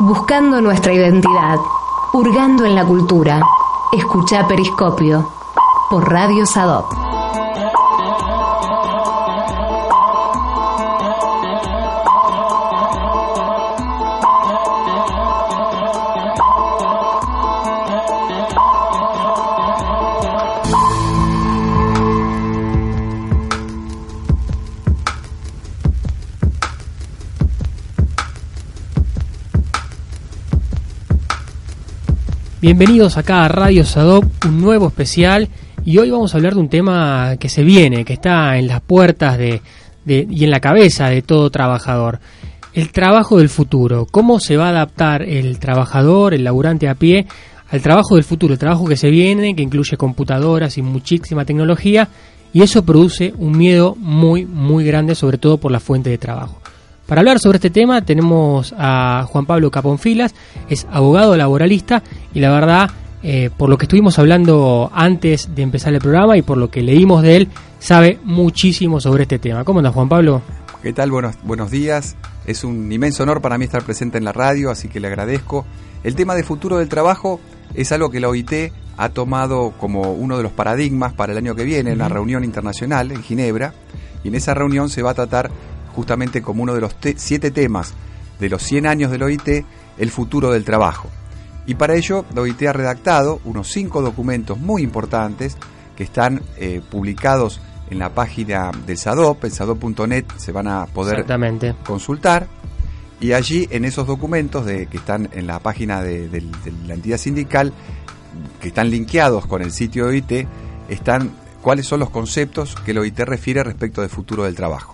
Buscando nuestra identidad, hurgando en la cultura. Escucha Periscopio por Radio Sadop. Bienvenidos acá a Radio Sadop, un nuevo especial y hoy vamos a hablar de un tema que se viene, que está en las puertas de, y en la cabeza de todo trabajador. El trabajo del futuro, cómo se va a adaptar el trabajador, el laburante a pie, al trabajo del futuro, el trabajo que se viene, que incluye computadoras y muchísima tecnología, y eso produce un miedo muy, muy grande, sobre todo por la fuente de trabajo. Para hablar sobre este tema tenemos a Juan Pablo Caponfilas, es abogado laboralista y la verdad, eh, por lo que estuvimos hablando antes de empezar el programa y por lo que leímos de él, sabe muchísimo sobre este tema. ¿Cómo andas Juan Pablo? ¿Qué tal? Buenos, buenos días. Es un inmenso honor para mí estar presente en la radio, así que le agradezco. El tema de futuro del trabajo es algo que la OIT ha tomado como uno de los paradigmas para el año que viene, en la reunión internacional en Ginebra, y en esa reunión se va a tratar justamente como uno de los siete temas de los 100 años del OIT, el futuro del trabajo. Y para ello, la OIT ha redactado unos cinco documentos muy importantes que están eh, publicados en la página del SADOP, en sadop.net se van a poder consultar. Y allí, en esos documentos de, que están en la página de, de la entidad sindical, que están linkeados con el sitio de OIT, están cuáles son los conceptos que el OIT refiere respecto del futuro del trabajo.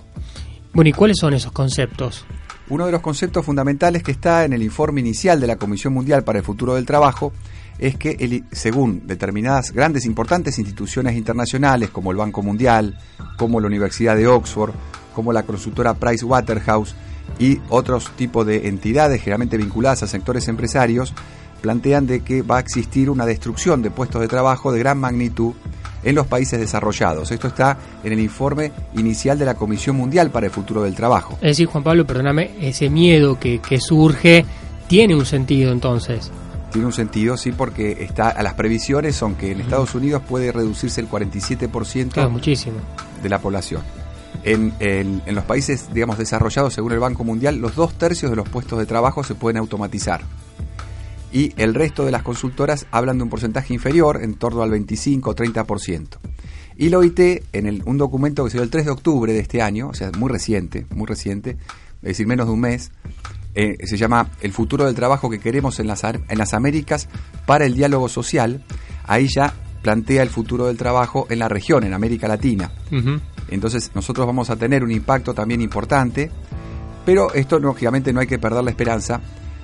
Bueno, ¿y cuáles son esos conceptos? Uno de los conceptos fundamentales que está en el informe inicial de la Comisión Mundial para el Futuro del Trabajo es que, según determinadas grandes importantes instituciones internacionales como el Banco Mundial, como la Universidad de Oxford, como la consultora Price Waterhouse y otros tipos de entidades generalmente vinculadas a sectores empresarios, plantean de que va a existir una destrucción de puestos de trabajo de gran magnitud en los países desarrollados. Esto está en el informe inicial de la Comisión Mundial para el Futuro del Trabajo. Es decir, Juan Pablo, perdóname, ese miedo que, surge tiene un sentido entonces. Tiene un sentido, sí, porque está a las previsiones son que en Estados Unidos puede reducirse el 47% muchísimo. de la población. En, en, los países, digamos, desarrollados, según el Banco Mundial, los dos tercios de los puestos de trabajo se pueden automatizar y el resto de las consultoras hablan de un porcentaje inferior, en torno al 25 o 30%. Y la OIT, en un documento que se dio el 3 de octubre de este año, o sea, muy reciente, muy reciente, es decir, menos de un mes, eh, se llama El futuro del trabajo que queremos en las, en las Américas para el diálogo social. Ahí ya plantea el futuro del trabajo en la región, en América Latina. Entonces nosotros vamos a tener un impacto también importante, pero esto lógicamente no hay que perder la esperanza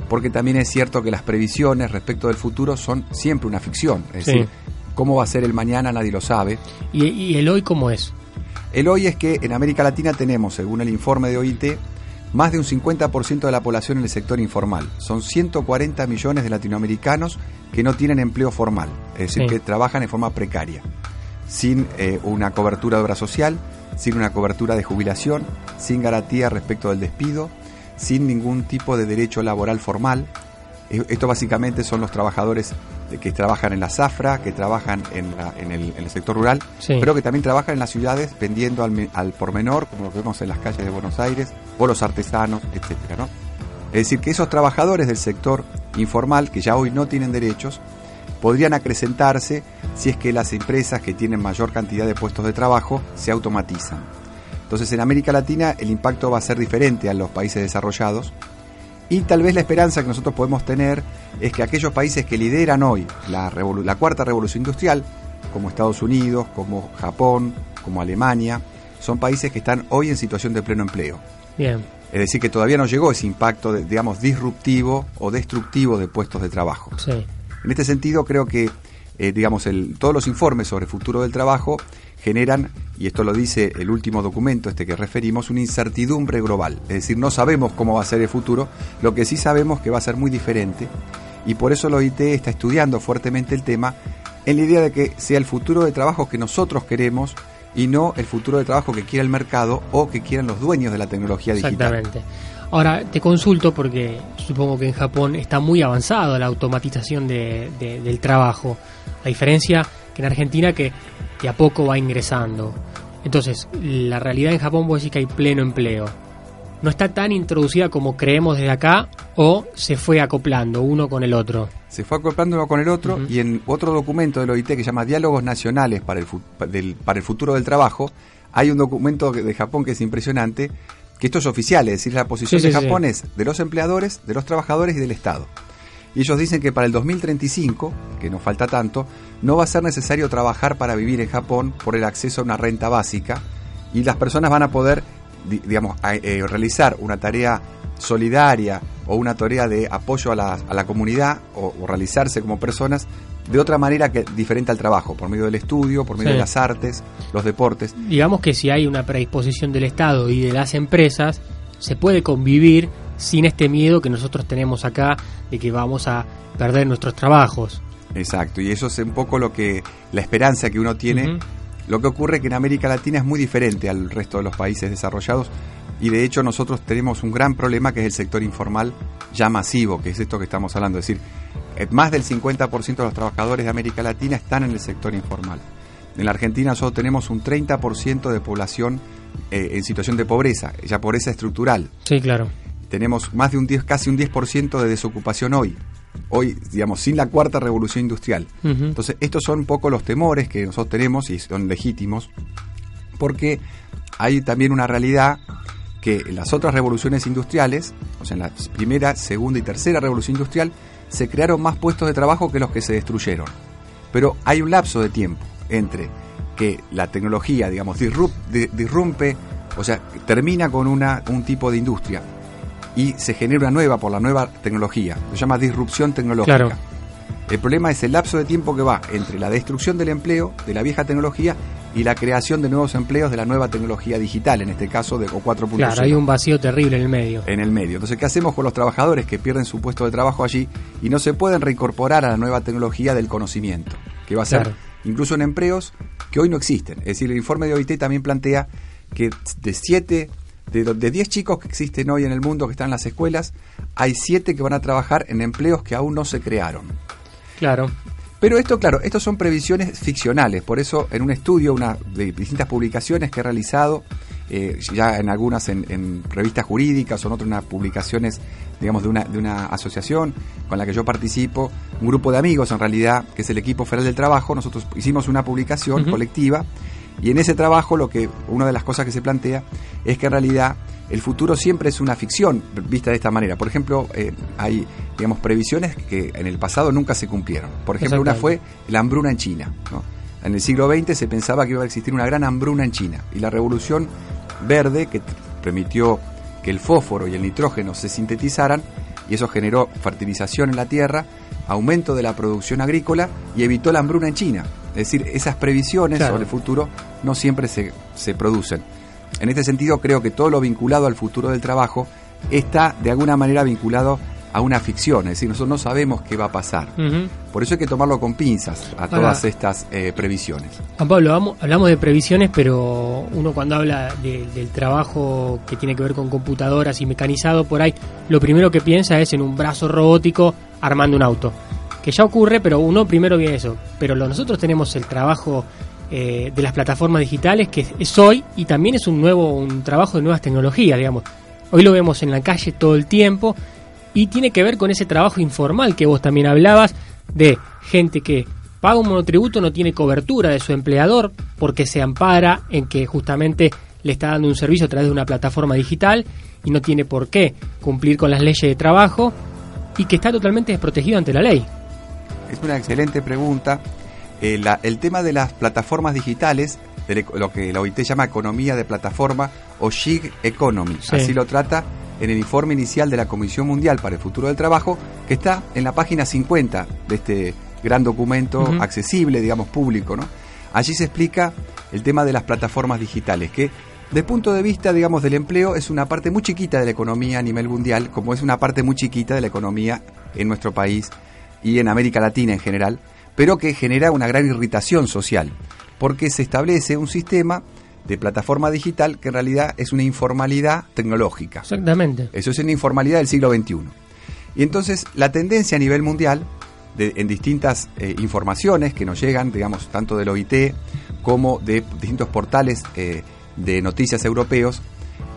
porque también es cierto que las previsiones respecto del futuro son siempre una ficción. Es decir, cómo va a ser el mañana nadie lo sabe. ¿Y, el hoy cómo es? El hoy es que en América Latina tenemos, según el informe de OIT, más de un 50% de la población en el sector informal. Son 140 millones de latinoamericanos que no tienen empleo formal, es decir, que trabajan en forma precaria, sin eh, una cobertura de obra social, sin una cobertura de jubilación, sin garantía respecto del despido, sin ningún tipo de derecho laboral formal. Eh, esto básicamente son los trabajadores que trabajan en la zafra, que trabajan en, el, sector rural, pero que también trabajan en las ciudades vendiendo al, al por menor, como lo vemos en las calles de Buenos Aires, o los artesanos, etcétera, ¿no? Es decir, que esos trabajadores del sector informal, que ya hoy no tienen derechos, podrían acrecentarse si es que las empresas que tienen mayor cantidad de puestos de trabajo se automatizan. Entonces en América Latina el impacto va a ser diferente a los países desarrollados y tal vez la esperanza que nosotros podemos tener es que aquellos países que lideran hoy la, la cuarta revolución industrial, como Estados Unidos, como Japón, como Alemania, son países que están hoy en situación de pleno empleo. Bien. Es decir, que todavía no llegó ese impacto, digamos, disruptivo o destructivo de puestos de trabajo. En este sentido, creo que, eh, digamos, el, todos los informes sobre el futuro del trabajo generan, y esto lo dice el último documento este que referimos, una incertidumbre global. Es decir, no sabemos cómo va a ser el futuro, lo que sí sabemos que va a ser muy diferente, y por eso la OIT está estudiando fuertemente el tema en la idea de que sea el futuro de trabajo que nosotros queremos y no el futuro de trabajo que quiera el mercado o que quieran los dueños de la tecnología digital. Exactamente. Ahora te consulto porque supongo que en Japón está muy avanzado la automatización del trabajo, a diferencia que en Argentina que de a poco va ingresando. Entonces, la realidad en Japón puede decir que hay pleno empleo no está tan introducida como creemos desde acá o se fue acoplando uno con el otro. Se fue acoplando uno con el otro y en otro documento del OIT que se llama Diálogos Nacionales para el, para el Futuro del Trabajo, hay un documento de Japón que es impresionante, que esto es oficial, es decir, la posición de Japón es de los empleadores, de los trabajadores y del Estado. Y ellos dicen que para el 2035, que no falta tanto, no va a ser necesario trabajar para vivir en Japón por el acceso a una renta básica y las personas van a poder digamos, eh, realizar una tarea solidaria o una tarea de apoyo a la, a la comunidad o, realizarse como personas de otra manera que diferente al trabajo, por medio del estudio, por medio de las artes, los deportes. Digamos que si hay una predisposición del Estado y de las empresas, se puede convivir sin este miedo que nosotros tenemos acá de que vamos a perder nuestros trabajos. Exacto, y eso es un poco lo que la esperanza que uno tiene lo que ocurre es que en América Latina es muy diferente al resto de los países desarrollados y de hecho nosotros tenemos un gran problema que es el sector informal ya masivo, que es esto que estamos hablando. Es decir, eh, más del 50% de los trabajadores de América Latina están en el sector informal. En la Argentina solo tenemos un 30% de población eh, en situación de pobreza, ya pobreza estructural. Sí, claro. Tenemos más de un 10, casi un 10% de desocupación hoy hoy, digamos, sin la cuarta revolución industrial. Entonces, estos son un poco los temores que nosotros tenemos y son legítimos, porque hay también una realidad que en las otras revoluciones industriales, o sea, en la primera, segunda y tercera revolución industrial, se crearon más puestos de trabajo que los que se destruyeron. Pero hay un lapso de tiempo entre que la tecnología, digamos, disrumpe, o sea, termina con una, un tipo de industria y se genera una nueva por la nueva tecnología. Se llama disrupción tecnológica. El problema es el lapso de tiempo que va entre la destrucción del empleo de la vieja tecnología y la creación de nuevos empleos de la nueva tecnología digital, en este caso de o 4.0. Claro, hay un vacío terrible en el medio. En el medio. Entonces, ¿qué hacemos con los trabajadores que pierden su puesto de trabajo allí y no se pueden reincorporar a la nueva tecnología del conocimiento? Que va a ser incluso en empleos que hoy no existen. Es decir, el informe de OIT también plantea que de 7 de 10 chicos que existen hoy en el mundo que están en las escuelas, hay 7 que van a trabajar en empleos que aún no se crearon. Claro. Pero esto, claro, estos son previsiones ficcionales, por eso en un estudio una, de distintas publicaciones que he realizado, eh, ya en algunas en, revistas jurídicas o en otras publicaciones, digamos, de una, de una asociación con la que yo participo, un grupo de amigos en realidad, que es el equipo federal del trabajo, nosotros hicimos una publicación colectiva y en ese trabajo lo que una de las cosas que se plantea es que en realidad el futuro siempre es una ficción vista de esta manera. Por ejemplo, eh, hay digamos previsiones que en el pasado nunca se cumplieron. Por ejemplo, una fue la hambruna en China. En el siglo XX se pensaba que iba a existir una gran hambruna en China y la revolución verde que permitió que el fósforo y el nitrógeno se sintetizaran y eso generó fertilización en la tierra, aumento de la producción agrícola y evitó la hambruna en China. Es decir, esas previsiones sobre el futuro no siempre se, se producen. En este sentido, creo que todo lo vinculado al futuro del trabajo está de alguna manera vinculado a una ficción, es decir, nosotros no sabemos qué va a pasar. Por eso hay que tomarlo con pinzas a todas estas eh, previsiones. Juan Pablo, hablamos de previsiones, pero uno cuando habla del trabajo que tiene que ver con computadoras y mecanizado por ahí, lo primero que piensa es en un brazo robótico armando un auto que ya ocurre, pero uno primero viene eso. Pero nosotros tenemos el trabajo eh, de las plataformas digitales, que es hoy, y también es un nuevo un trabajo de nuevas tecnologías, digamos. Hoy lo vemos en la calle todo el tiempo, y tiene que ver con ese trabajo informal que vos también hablabas, de gente que paga un monotributo, no tiene cobertura de su empleador, porque se ampara en que justamente le está dando un servicio a través de una plataforma digital y no tiene por qué cumplir con las leyes de trabajo y que está totalmente desprotegido ante la ley. Es una excelente pregunta. Eh, el tema de las plataformas digitales, de lo que la OIT llama economía de plataforma o gig economy, así lo trata en el informe inicial de la Comisión Mundial para el Futuro del Trabajo, que está en la página 50 de este gran documento accesible, digamos, público. ¿no? Allí se explica el tema de las plataformas digitales, que desde el punto de vista, digamos, del empleo es una parte muy chiquita de la economía a nivel mundial, como es una parte muy chiquita de la economía en nuestro país y en América Latina en general, pero que genera una gran irritación social, porque se establece un sistema de plataforma digital que en realidad es una informalidad tecnológica. Exactamente. Eso es una informalidad del siglo XXI. Y entonces la tendencia a nivel mundial, en distintas eh, informaciones que nos llegan, digamos, tanto del OIT como de distintos portales eh, de noticias europeos,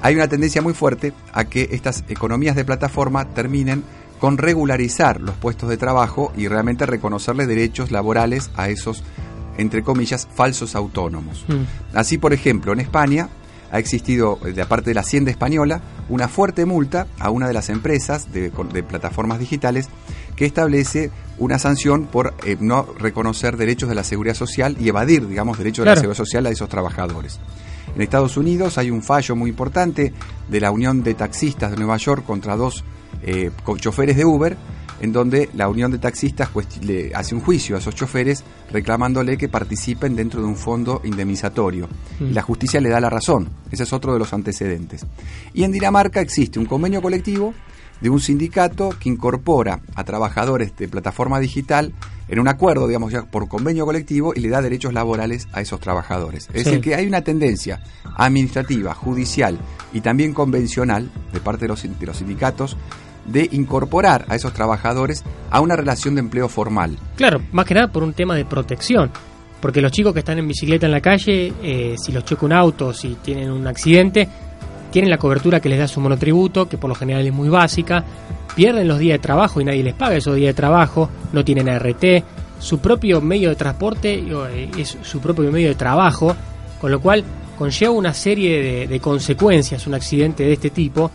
hay una tendencia muy fuerte a que estas economías de plataforma terminen con regularizar los puestos de trabajo y realmente reconocerle derechos laborales a esos, entre comillas, falsos autónomos. Mm. Así, por ejemplo, en España ha existido, de parte de la Hacienda Española, una fuerte multa a una de las empresas de, plataformas digitales que establece una sanción por eh, no reconocer derechos de la seguridad social y evadir, digamos, derechos de la seguridad social a esos trabajadores. En Estados Unidos hay un fallo muy importante de la Unión de Taxistas de Nueva York contra dos eh, choferes de Uber, en donde la Unión de Taxistas le hace un juicio a esos choferes reclamándole que participen dentro de un fondo indemnizatorio. Mm. la justicia le da la razón. Ese es otro de los antecedentes. Y en Dinamarca existe un convenio colectivo de un sindicato que incorpora a trabajadores de plataforma digital en un acuerdo, digamos ya por convenio colectivo y le da derechos laborales a esos trabajadores. Es decir, que hay una tendencia administrativa, judicial y también convencional de parte de los, de los sindicatos de incorporar a esos trabajadores a una relación de empleo formal. Claro, más que nada por un tema de protección. Porque los chicos que están en bicicleta en la calle, eh, si los choca un auto, si tienen un accidente, tienen la cobertura que les da su monotributo, que por lo general es muy básica, pierden los días de trabajo y nadie les paga esos días de trabajo, no tienen ART, su propio medio de transporte eh, es su propio medio de trabajo, con lo cual conlleva una serie de, consecuencias un accidente de este tipo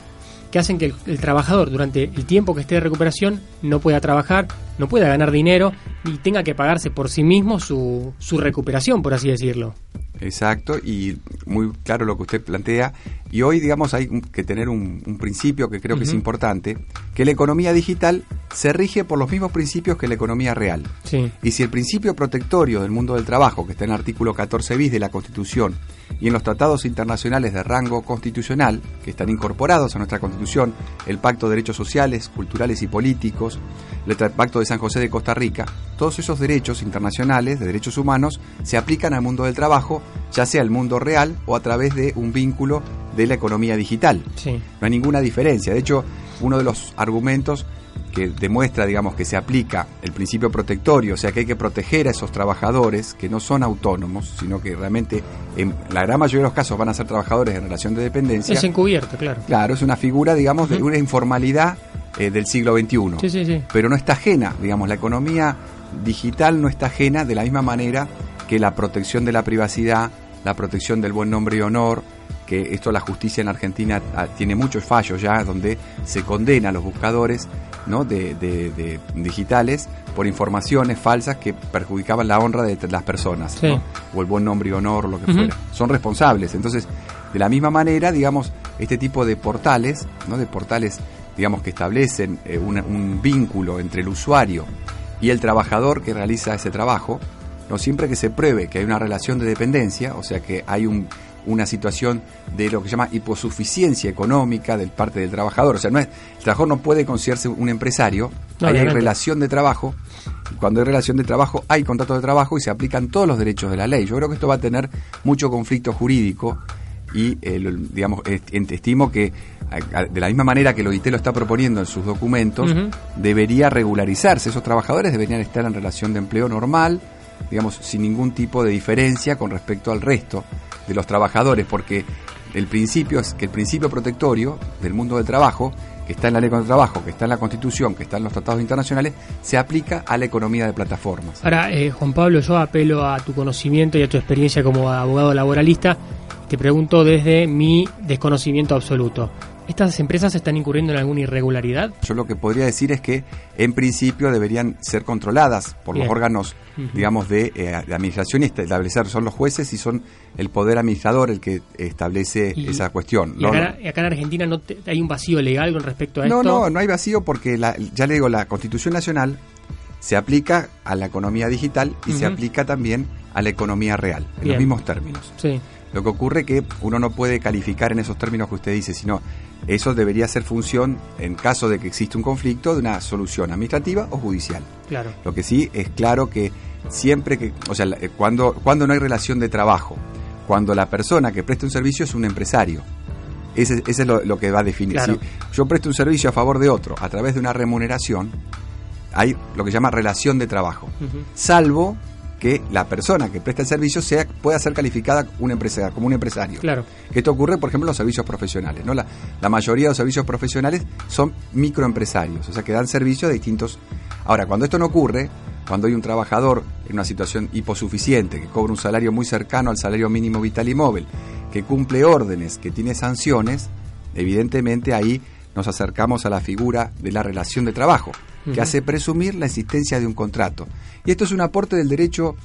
que hacen que el, trabajador durante el tiempo que esté de recuperación no pueda trabajar, no pueda ganar dinero y tenga que pagarse por sí mismo su, su recuperación, por así decirlo. Exacto, y muy claro lo que usted plantea. Y hoy, digamos, hay que tener un, principio que creo que es importante, que la economía digital se rige por los mismos principios que la economía real. Y si el principio protectorio del mundo del trabajo, que está en el artículo 14 bis de la Constitución, y en los tratados internacionales de rango constitucional, que están incorporados a nuestra Constitución, el Pacto de Derechos Sociales, Culturales y Políticos, el Pacto de San José de Costa Rica, todos esos derechos internacionales de derechos humanos se aplican al mundo del trabajo, ya sea el mundo real o a través de un vínculo de la economía digital. No hay ninguna diferencia. De hecho, uno de los argumentos que demuestra, digamos, que se aplica el principio protectorio, o sea que hay que proteger a esos trabajadores que no son autónomos, sino que realmente en la gran mayoría de los casos van a ser trabajadores en relación de dependencia. Es encubierto, claro. Claro, es una figura, digamos, de una informalidad eh, del siglo XXI. Sí, sí, sí. Pero no está ajena, digamos, la economía digital no está ajena de la misma manera que la protección de la privacidad, la protección del buen nombre y honor, que esto la justicia en Argentina ah, tiene muchos fallos ya donde se condena a los buscadores ¿no? de, digitales por informaciones falsas que perjudicaban la honra de las personas o el buen nombre y honor o lo que fuera. Son responsables. Entonces, de la misma manera, digamos, este tipo de portales, ¿no? de portales digamos que establecen eh, un vínculo entre el usuario y el trabajador que realiza ese trabajo, no siempre que se pruebe que hay una relación de dependencia, o sea que hay un, una situación de lo que se llama hiposuficiencia económica del parte del trabajador. O sea, no es, el trabajador no puede considerarse un empresario, hay relación de trabajo. Cuando hay relación de trabajo, hay contrato de trabajo y se aplican todos los derechos de la ley. Yo creo que esto va a tener mucho conflicto jurídico y, eh, digamos, estimo que de la misma manera que el OIT lo está proponiendo en sus documentos, debería regularizarse. Esos trabajadores deberían estar en relación de empleo normal, digamos, sin ningún tipo de diferencia con respecto al resto de los trabajadores, porque el principio es que el principio protectorio del mundo del trabajo, que está en la ley de trabajo, que está en la Constitución, que está en los tratados internacionales, se aplica a la economía de plataformas. Ahora, eh, Juan Pablo, yo apelo a tu conocimiento y a tu experiencia como abogado laboralista. Te pregunto desde mi desconocimiento absoluto. ¿Estas empresas están incurriendo en alguna irregularidad? Yo lo que podría decir es que en principio deberían ser controladas por los órganos, digamos, de, eh, administración y establecer, son los jueces y son el poder administrador el que establece esa cuestión. Y acá, en Argentina no hay un vacío legal con respecto a no, esto. No, no, no hay vacío porque ya le digo, la Constitución Nacional se aplica a la economía digital y se aplica también a la economía real, en los mismos términos. Sí. Lo que ocurre es que uno no puede calificar en esos términos que usted dice, sino eso debería ser función, en caso de que exista un conflicto, de una solución administrativa o judicial. Claro. Lo que sí es claro que siempre que, o sea, cuando, cuando no hay relación de trabajo, cuando la persona que presta un servicio es un empresario, ese, es lo, que va a definir. Si yo presto un servicio a favor de otro a través de una remuneración, hay lo que se llama relación de trabajo. Salvo que la persona que presta el servicio sea pueda ser calificada una empresa, como un empresario. Claro. Que esto ocurre, por ejemplo, en los servicios profesionales. ¿no? La, la mayoría de los servicios profesionales son microempresarios, o sea, que dan servicios de distintos... Ahora, cuando esto no ocurre, cuando hay un trabajador en una situación hiposuficiente, que cobra un salario muy cercano al salario mínimo vital y móvil, que cumple órdenes, que tiene sanciones, evidentemente ahí nos acercamos a la figura de la relación de trabajo, que hace presumir la existencia de un contrato. Y esto es un aporte del derecho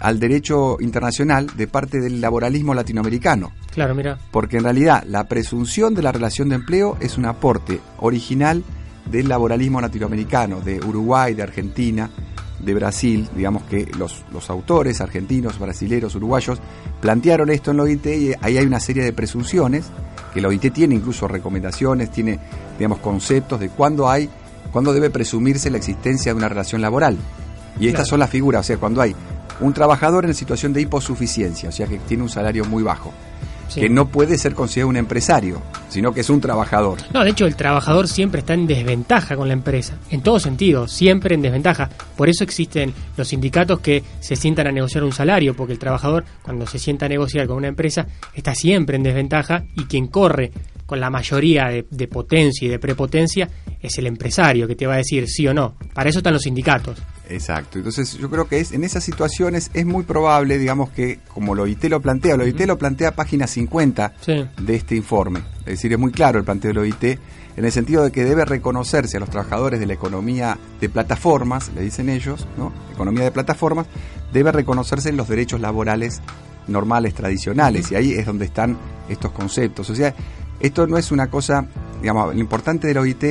al derecho internacional de parte del laboralismo latinoamericano. Claro, mira. Porque en realidad la presunción de la relación de empleo es un aporte original del laboralismo latinoamericano, de Uruguay, de Argentina, de Brasil, digamos que los, los autores argentinos, brasileros, uruguayos, plantearon esto en la OIT y ahí hay una serie de presunciones, que la OIT tiene incluso recomendaciones, tiene, digamos, conceptos de cuándo hay, cuándo debe presumirse la existencia de una relación laboral. Y estas son las figuras, o sea, cuando hay un trabajador en situación de hiposuficiencia, o sea, que tiene un salario muy bajo, que no puede ser considerado un empresario, sino que es un trabajador. No, de hecho el trabajador siempre está en desventaja con la empresa, en todo sentido, siempre en desventaja. Por eso existen los sindicatos que se sientan a negociar un salario, porque el trabajador cuando se sienta a negociar con una empresa está siempre en desventaja y quien corre con la mayoría de, potencia y de prepotencia es el empresario que te va a decir sí o no. Para eso están los sindicatos. Exacto. Entonces yo creo que es en esas situaciones es muy probable, digamos que como lo OIT lo plantea, lo OIT lo plantea página 50 de este informe. Es decir, es muy claro el planteo del OIT en el sentido de que debe reconocerse a los trabajadores de la economía de plataformas, le dicen ellos, ¿no? Economía de plataformas, debe reconocerse en los derechos laborales normales, tradicionales, y ahí es donde están estos conceptos. O sea, esto no es una cosa, digamos, lo importante de la OIT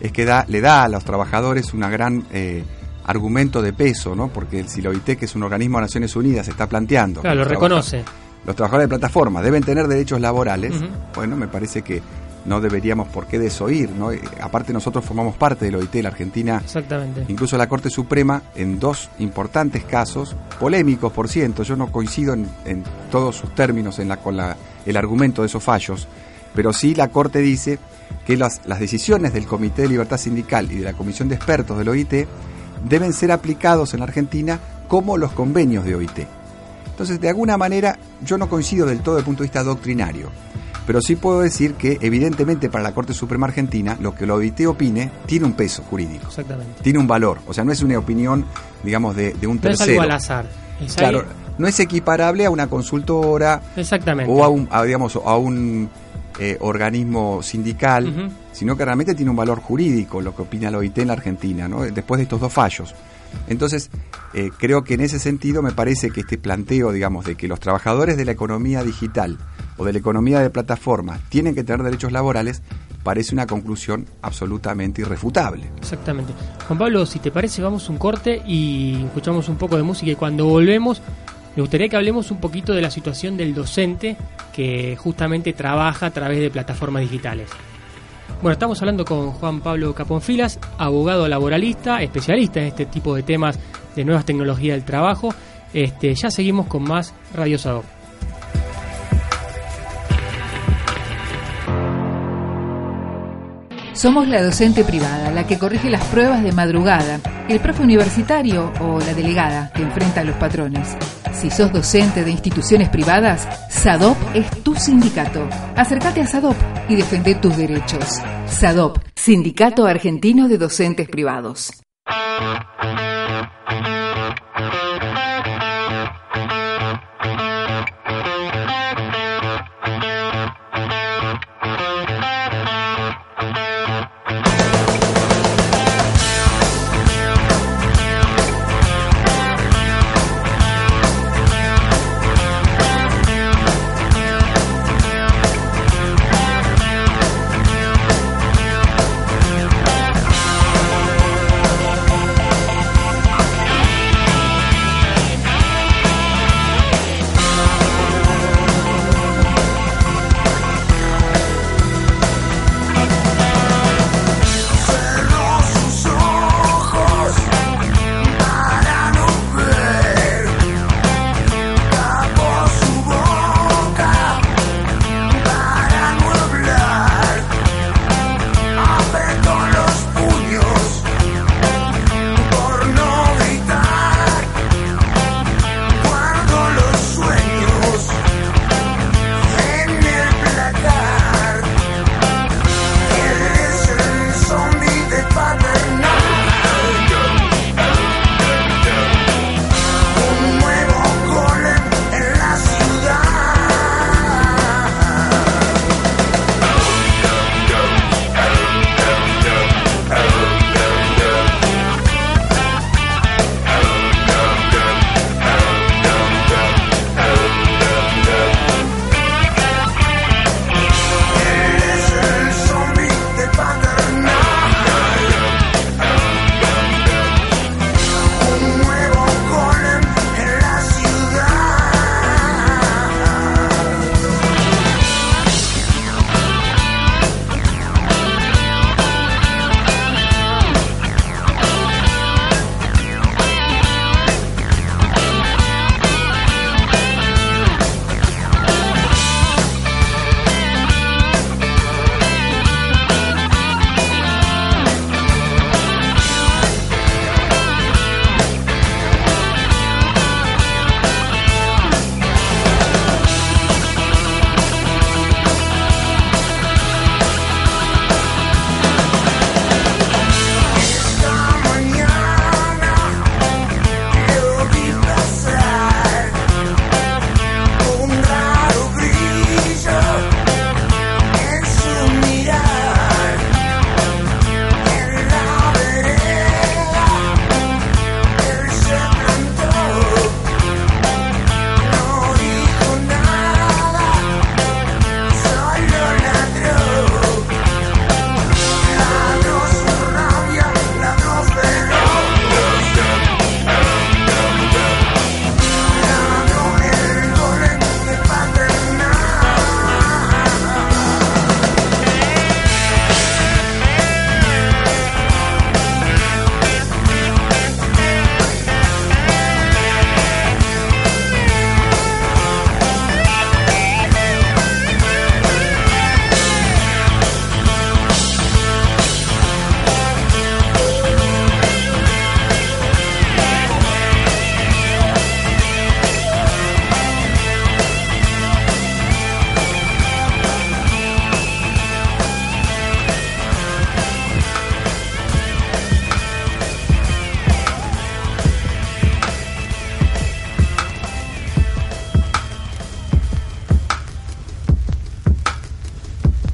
es que da, le da a los trabajadores una gran eh, argumento de peso, ¿no? Porque si la OIT, que es un organismo de Naciones Unidas, está planteando... Claro, lo reconoce. Los trabajadores de plataforma deben tener derechos laborales, bueno, me parece que no deberíamos por qué desoír, ¿no? Eh, aparte nosotros formamos parte de la OIT, la Argentina, Exactamente. incluso la Corte Suprema, en dos importantes casos, polémicos por ciento, yo no coincido en, todos sus términos en la, con la, el argumento de esos fallos, pero sí la Corte dice que las, las decisiones del Comité de Libertad Sindical y de la Comisión de Expertos del OIT deben ser aplicados en Argentina como los convenios de OIT. Entonces, de alguna manera, yo no coincido del todo desde el punto de vista doctrinario, pero sí puedo decir que, evidentemente, para la Corte Suprema Argentina, lo que la OIT opine tiene un peso jurídico. Exactamente. Tiene un valor. O sea, no es una opinión, digamos, de, un tercero. No es algo al azar. claro, no es equiparable a una consultora. Exactamente. O a un, digamos, a un eh, organismo sindical, sino que realmente tiene un valor jurídico lo que opina la OIT en la Argentina, ¿no? después de estos dos fallos. Entonces, eh, creo que en ese sentido me parece que este planteo, digamos, de que los trabajadores de la economía digital o de la economía de plataforma tienen que tener derechos laborales, parece una conclusión absolutamente irrefutable. Exactamente. Juan Pablo, si te parece, vamos un corte y escuchamos un poco de música y cuando volvemos me gustaría que hablemos un poquito de la situación del docente que justamente trabaja a través de plataformas digitales. Bueno, estamos hablando con Juan Pablo Caponfilas, abogado laboralista, especialista en este tipo de temas de nuevas tecnologías del trabajo. Este, ya seguimos con más Radio Sado. Somos la docente privada, la que corrige las pruebas de madrugada, el profe universitario o la delegada que enfrenta a los patrones. Si sos docente de instituciones privadas, SADOP es tu sindicato. Acércate a SADOP y defende tus derechos. SADOP, Sindicato Argentino de Docentes Privados.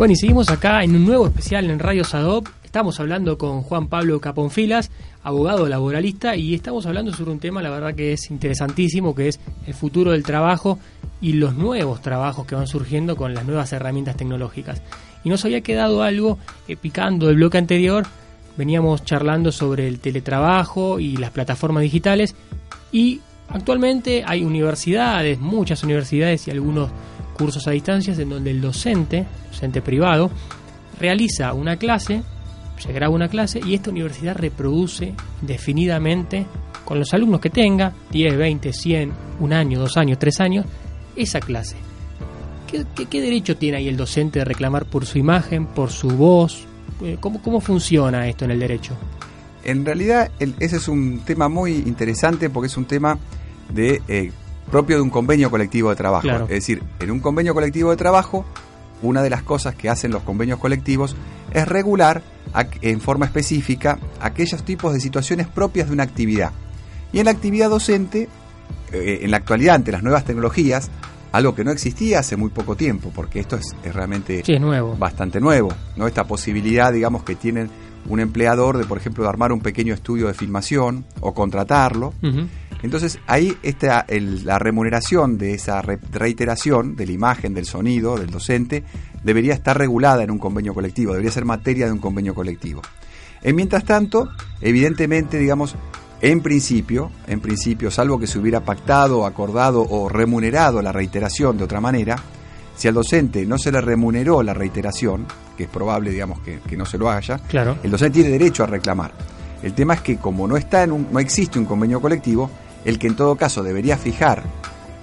Bueno, y seguimos acá en un nuevo especial en Radio Sadop. Estamos hablando con Juan Pablo Caponfilas, abogado laboralista, y estamos hablando sobre un tema, la verdad que es interesantísimo, que es el futuro del trabajo y los nuevos trabajos que van surgiendo con las nuevas herramientas tecnológicas. Y nos había quedado algo eh, picando del bloque anterior, veníamos charlando sobre el teletrabajo y las plataformas digitales, y actualmente hay universidades, muchas universidades y algunos cursos a distancias en donde el docente, docente privado, realiza una clase, se graba una clase y esta universidad reproduce definidamente con los alumnos que tenga, 10, 20, 100, un año, dos años, tres años, esa clase. ¿Qué, qué, derecho tiene ahí el docente de reclamar por su imagen, por su voz? Eh, ¿Cómo, cómo funciona esto en el derecho? En realidad, ese es un tema muy interesante porque es un tema de eh, propio de un convenio colectivo de trabajo. Es decir, en un convenio colectivo de trabajo, una de las cosas que hacen los convenios colectivos es regular en forma específica aquellos tipos de situaciones propias de una actividad. Y en la actividad docente, eh, en la actualidad, ante las nuevas tecnologías, algo que no existía hace muy poco tiempo, porque esto es, realmente nuevo. bastante nuevo, ¿no? Esta posibilidad, digamos, que tienen un empleador de, por ejemplo, de armar un pequeño estudio de filmación o contratarlo. Entonces ahí está la remuneración de esa reiteración de la imagen, del sonido, del docente, debería estar regulada en un convenio colectivo, debería ser materia de un convenio colectivo. En mientras tanto, evidentemente, digamos, en principio, en principio, salvo que se hubiera pactado, acordado o remunerado la reiteración de otra manera, si al docente no se le remuneró la reiteración, que es probable, digamos, que, no se lo haya, claro. el docente tiene derecho a reclamar. El tema es que como no está en un, no existe un convenio colectivo, el que en todo caso debería fijar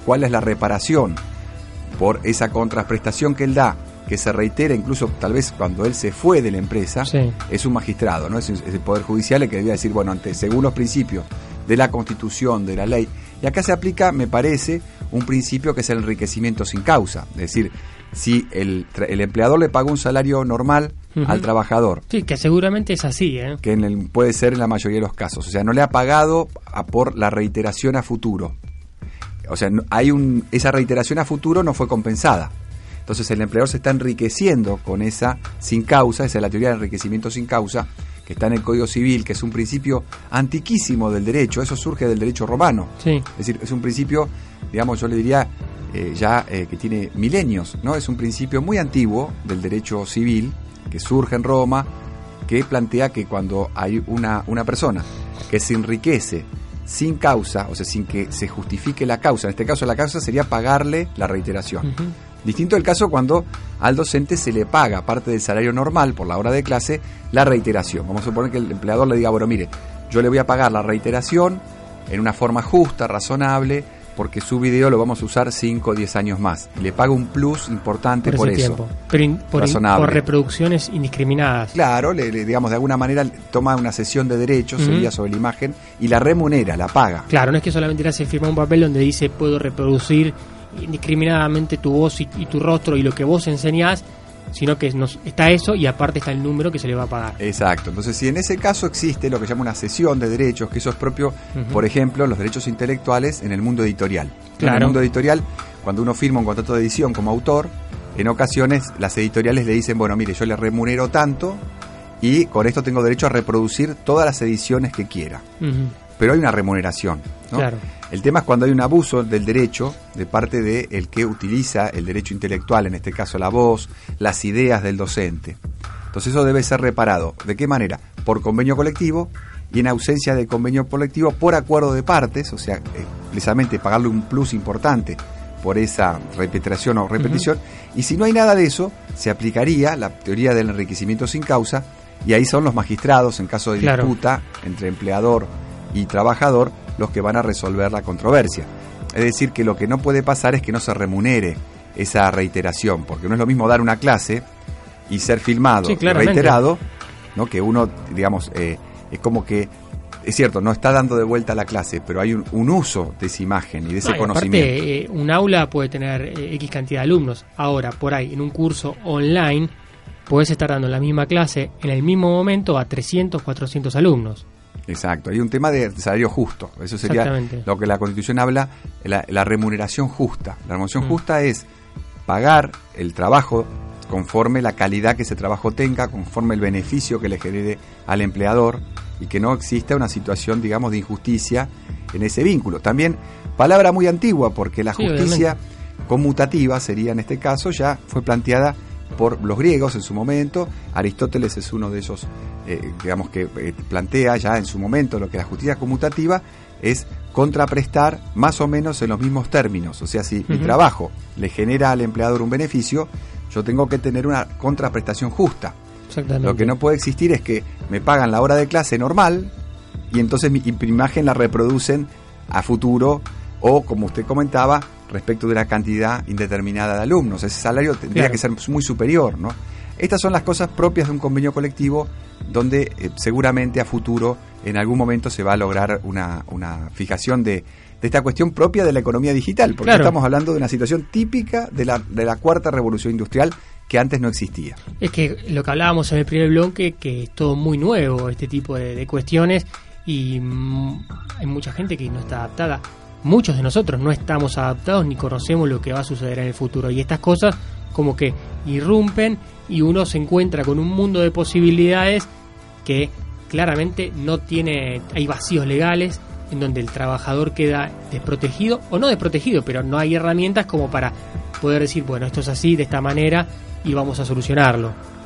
cuál es la reparación por esa contraprestación que él da, que se reitera incluso tal vez cuando él se fue de la empresa, es un magistrado, ¿no? Es, el Poder Judicial el que debería decir, bueno, ante, según los principios de la Constitución, de la ley, y acá se aplica, me parece, un principio que es el enriquecimiento sin causa, es decir, si el, el empleador le paga un salario normal, al trabajador. Sí, que seguramente es así, ¿eh? Que puede ser en la mayoría de los casos. O sea, no le ha pagado por la reiteración a futuro. O sea, hay un, esa reiteración a futuro no fue compensada. Entonces el empleador se está enriqueciendo con esa sin causa, esa es la teoría del enriquecimiento sin causa, que está en el Código Civil, que es un principio antiquísimo del derecho, eso surge del derecho romano. Sí. Es decir, es un principio, digamos, yo le diría, eh, ya eh, que tiene milenios, ¿no? Es un principio muy antiguo del derecho civil, que surge en Roma, que plantea que cuando hay una, una persona que se enriquece sin causa, o sea, sin que se justifique la causa, en este caso la causa sería pagarle la reiteración. Distinto el caso cuando al docente se le paga, aparte del salario normal por la hora de clase, la reiteración. Vamos a suponer que el empleador le diga, bueno, mire, yo le voy a pagar la reiteración en una forma justa, razonable, porque su video lo vamos a usar 5 o 10 años más. le paga un plus importante por, eso. Pero por, reproducciones indiscriminadas. Claro, le, digamos, de alguna manera toma una sesión de derechos, sería sobre la imagen, y la remunera, la paga. Claro, no es que solamente se firma un papel donde dice puedo reproducir indiscriminadamente tu voz y, tu rostro y lo que vos enseñás, sino que nos, está eso y aparte está el número que se le va a pagar. Exacto. Entonces, si en ese caso existe lo que llama una cesión de derechos, que eso es propio, por ejemplo, los derechos intelectuales en el mundo editorial. En el mundo editorial, cuando uno firma un contrato de edición como autor, en ocasiones las editoriales le dicen, bueno, mire, yo le remunero tanto y con esto tengo derecho a reproducir todas las ediciones que quiera. Pero hay una remuneración. Claro. El tema es cuando hay un abuso del derecho de parte del el que utiliza el derecho intelectual, en este caso la voz, las ideas del docente. Entonces eso debe ser reparado. ¿De qué manera? Por convenio colectivo y en ausencia de convenio colectivo por acuerdo de partes, o sea, eh, precisamente pagarle un plus importante por esa repetición o repetición. Y si no hay nada de eso, se aplicaría la teoría del enriquecimiento sin causa y ahí son los magistrados en caso de disputa entre empleador y trabajador los que van a resolver la controversia. Es decir, que lo que no puede pasar es que no se remunere esa reiteración, porque no es lo mismo dar una clase y ser filmado y reiterado, ¿no? que uno, digamos, eh, es como que es cierto, no está dando de vuelta la clase, pero hay un, uso de esa imagen y de ese conocimiento. Aparte, eh, un aula puede tener eh, X cantidad de alumnos. Ahora, por ahí, en un curso online, puedes estar dando la misma clase en el mismo momento a 300, 400 alumnos. Exacto, hay un tema de salario justo. Eso sería lo que la Constitución habla, la, remuneración justa. La remuneración mm. justa es pagar el trabajo conforme la calidad que ese trabajo tenga, conforme el beneficio que le genere al empleador y que no exista una situación, digamos, de injusticia en ese vínculo. También, palabra muy antigua, porque la justicia conmutativa sería en este caso, ya fue planteada por los griegos en su momento. Aristóteles es uno de esos, eh, digamos, que eh, plantea ya en su momento lo que la justicia conmutativa es contraprestar más o menos en los mismos términos. O sea, si mi trabajo le genera al empleador un beneficio, yo tengo que tener una contraprestación justa. Lo que no puede existir es que me pagan la hora de clase normal y entonces mi, imagen la reproducen a futuro o, como usted comentaba, respecto de una cantidad indeterminada de alumnos. Ese salario tendría que ser muy superior, ¿no? Estas son las cosas propias de un convenio colectivo donde eh, seguramente a futuro en algún momento se va a lograr una, una fijación de, de esta cuestión propia de la economía digital, porque estamos hablando de una situación típica de la, de la cuarta revolución industrial que antes no existía. Es que lo que hablábamos en el primer bloque, que es todo muy nuevo, este tipo de, cuestiones, y mm, hay mucha gente que no está adaptada. Muchos de nosotros no estamos adaptados ni conocemos lo que va a suceder en el futuro. Y estas cosas como que irrumpen y uno se encuentra con un mundo de posibilidades que claramente no tiene, hay vacíos legales en donde el trabajador queda desprotegido o no desprotegido, pero no hay herramientas como para poder decir, bueno, esto es así, de esta manera y vamos a solucionarlo.